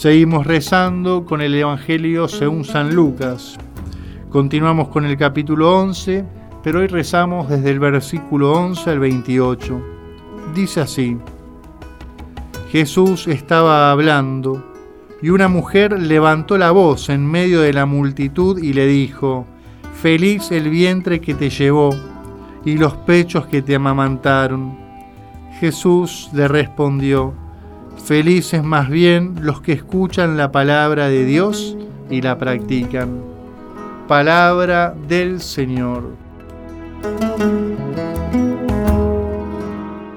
Seguimos rezando con el Evangelio según San Lucas. Continuamos con el capítulo 11, pero hoy rezamos desde el versículo 11 al 28. Dice así, Jesús estaba hablando y una mujer levantó la voz en medio de la multitud y le dijo, Feliz el vientre que te llevó y los pechos que te amamantaron. Jesús le respondió, Felices más bien los que escuchan la palabra de Dios y la practican. Palabra del Señor.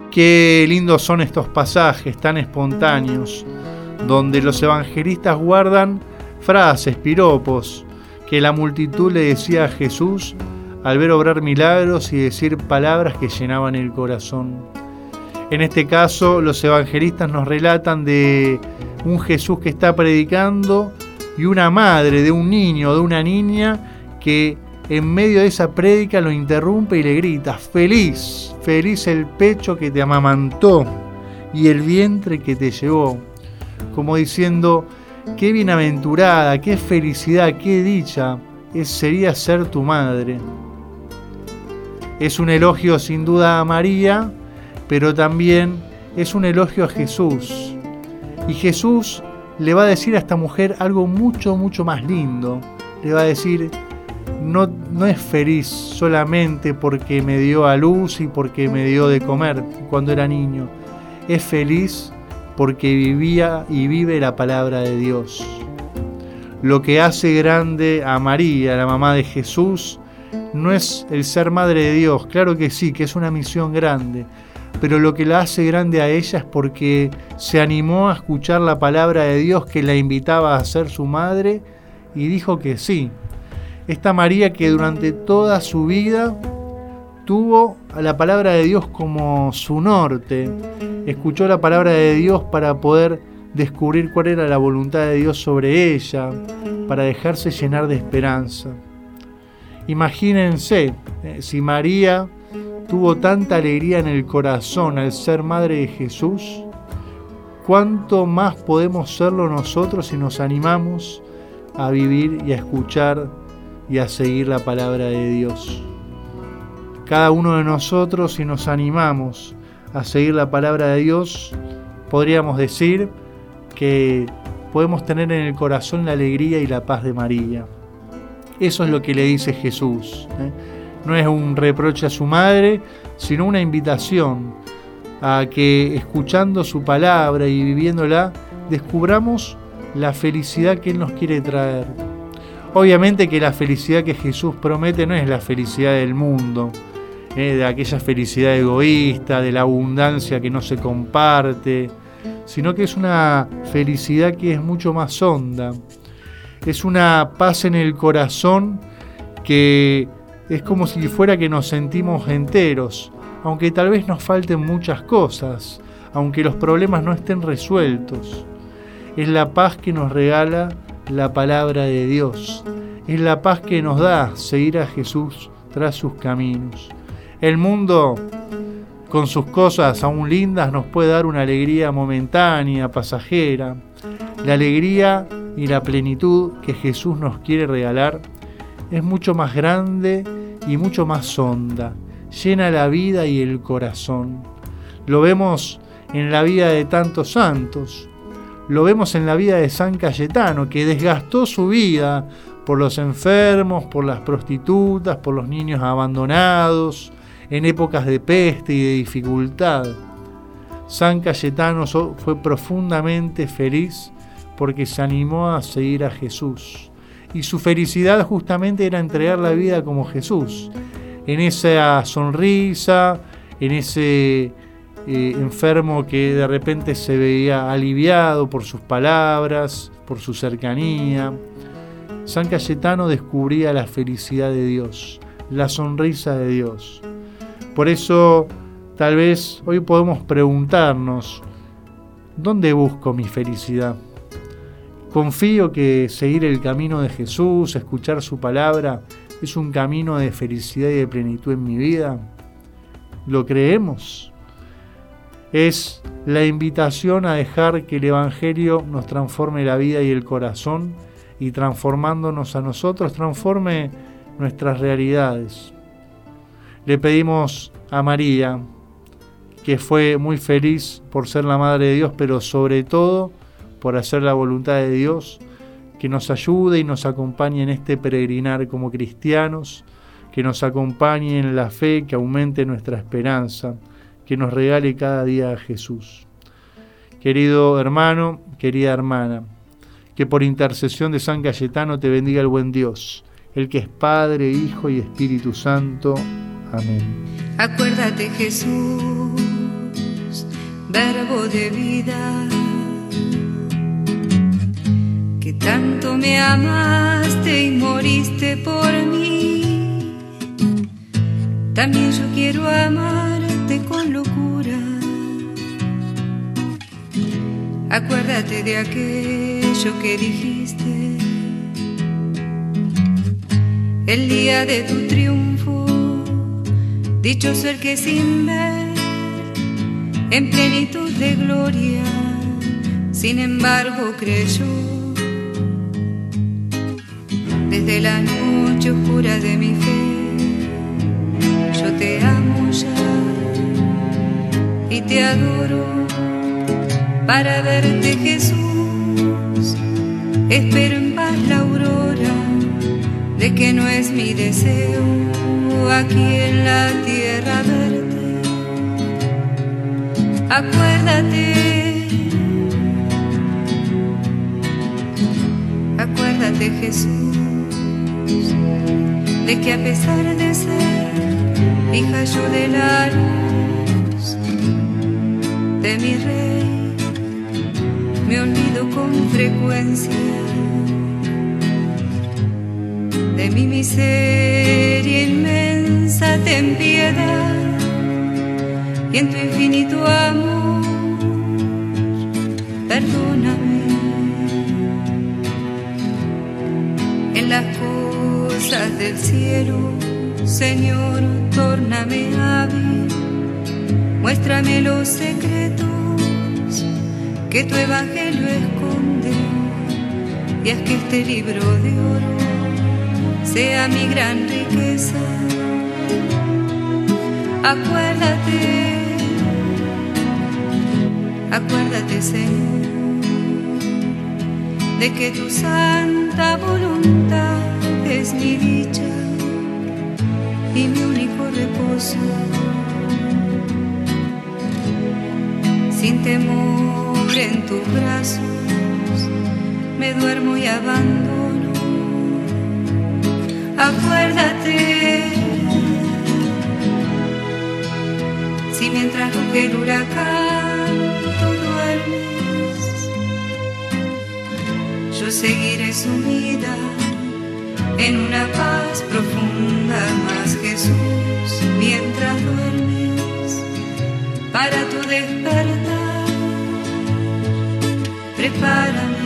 Qué lindos son estos pasajes tan espontáneos donde los evangelistas guardan frases, piropos, que la multitud le decía a Jesús al ver obrar milagros y decir palabras que llenaban el corazón. En este caso, los evangelistas nos relatan de un Jesús que está predicando y una madre de un niño, de una niña, que en medio de esa prédica lo interrumpe y le grita, feliz, feliz el pecho que te amamantó y el vientre que te llevó como diciendo, qué bienaventurada, qué felicidad, qué dicha sería ser tu madre. Es un elogio sin duda a María, pero también es un elogio a Jesús. Y Jesús le va a decir a esta mujer algo mucho, mucho más lindo. Le va a decir, no, no es feliz solamente porque me dio a luz y porque me dio de comer cuando era niño. Es feliz porque vivía y vive la palabra de Dios. Lo que hace grande a María, la mamá de Jesús, no es el ser madre de Dios, claro que sí, que es una misión grande, pero lo que la hace grande a ella es porque se animó a escuchar la palabra de Dios que la invitaba a ser su madre y dijo que sí. Esta María que durante toda su vida tuvo a la palabra de Dios como su norte, escuchó la palabra de Dios para poder descubrir cuál era la voluntad de Dios sobre ella, para dejarse llenar de esperanza. Imagínense, eh, si María tuvo tanta alegría en el corazón al ser madre de Jesús, ¿cuánto más podemos serlo nosotros si nos animamos a vivir y a escuchar y a seguir la palabra de Dios? Cada uno de nosotros, si nos animamos a seguir la palabra de Dios, podríamos decir que podemos tener en el corazón la alegría y la paz de María. Eso es lo que le dice Jesús. ¿eh? No es un reproche a su madre, sino una invitación a que escuchando su palabra y viviéndola, descubramos la felicidad que Él nos quiere traer. Obviamente que la felicidad que Jesús promete no es la felicidad del mundo, ¿eh? de aquella felicidad egoísta, de la abundancia que no se comparte, sino que es una felicidad que es mucho más honda. Es una paz en el corazón que es como si fuera que nos sentimos enteros, aunque tal vez nos falten muchas cosas, aunque los problemas no estén resueltos. Es la paz que nos regala la palabra de Dios. Es la paz que nos da seguir a Jesús tras sus caminos. El mundo, con sus cosas aún lindas, nos puede dar una alegría momentánea, pasajera. La alegría y la plenitud que Jesús nos quiere regalar es mucho más grande y mucho más honda. Llena la vida y el corazón. Lo vemos en la vida de tantos santos. Lo vemos en la vida de San Cayetano, que desgastó su vida por los enfermos, por las prostitutas, por los niños abandonados, en épocas de peste y de dificultad. San Cayetano fue profundamente feliz porque se animó a seguir a Jesús. Y su felicidad justamente era entregar la vida como Jesús, en esa sonrisa, en ese eh, enfermo que de repente se veía aliviado por sus palabras, por su cercanía. San Cayetano descubría la felicidad de Dios, la sonrisa de Dios. Por eso tal vez hoy podemos preguntarnos, ¿dónde busco mi felicidad? Confío que seguir el camino de Jesús, escuchar su palabra, es un camino de felicidad y de plenitud en mi vida. ¿Lo creemos? es la invitación a dejar que el Evangelio nos transforme la vida y el corazón y transformándonos a nosotros, transforme nuestras realidades. Le pedimos a María, que fue muy feliz por ser la Madre de Dios, pero sobre todo por hacer la voluntad de Dios, que nos ayude y nos acompañe en este peregrinar como cristianos, que nos acompañe en la fe, que aumente nuestra esperanza que nos regale cada día a Jesús. Querido hermano, querida hermana, que por intercesión de San Cayetano te bendiga el buen Dios, el que es Padre, Hijo y Espíritu Santo. Amén. Acuérdate Jesús, verbo de vida, que tanto me amaste y moriste por mí. También yo quiero amar con locura. Acuérdate de aquello que dijiste el día de tu triunfo. Dicho ser que sin ver, en plenitud de gloria, sin embargo creyó. Desde la noche oscura de mi fe, yo te amo ya y te adoro para verte Jesús. Espero en paz la aurora de que no es mi deseo aquí en la tierra verte. Acuérdate, acuérdate Jesús, de que a pesar de ser hija yo de la luz, de mi rey, me olvido con frecuencia de mi miseria inmensa, ten piedad y en tu infinito amor, del cielo, Señor, tórname hábil. Muéstrame los secretos que tu evangelio esconde. Y haz que este libro de oro sea mi gran riqueza. Acuérdate, acuérdate Señor, de que tu santa voluntad es mi dicha y mi único reposo sin temor en tus brazos, me duermo y abandono. Acuérdate, si mientras ruge el huracán tú duermes, yo seguiré sumida en una paz profunda más Jesús mientras duermes para tu despertar prepárame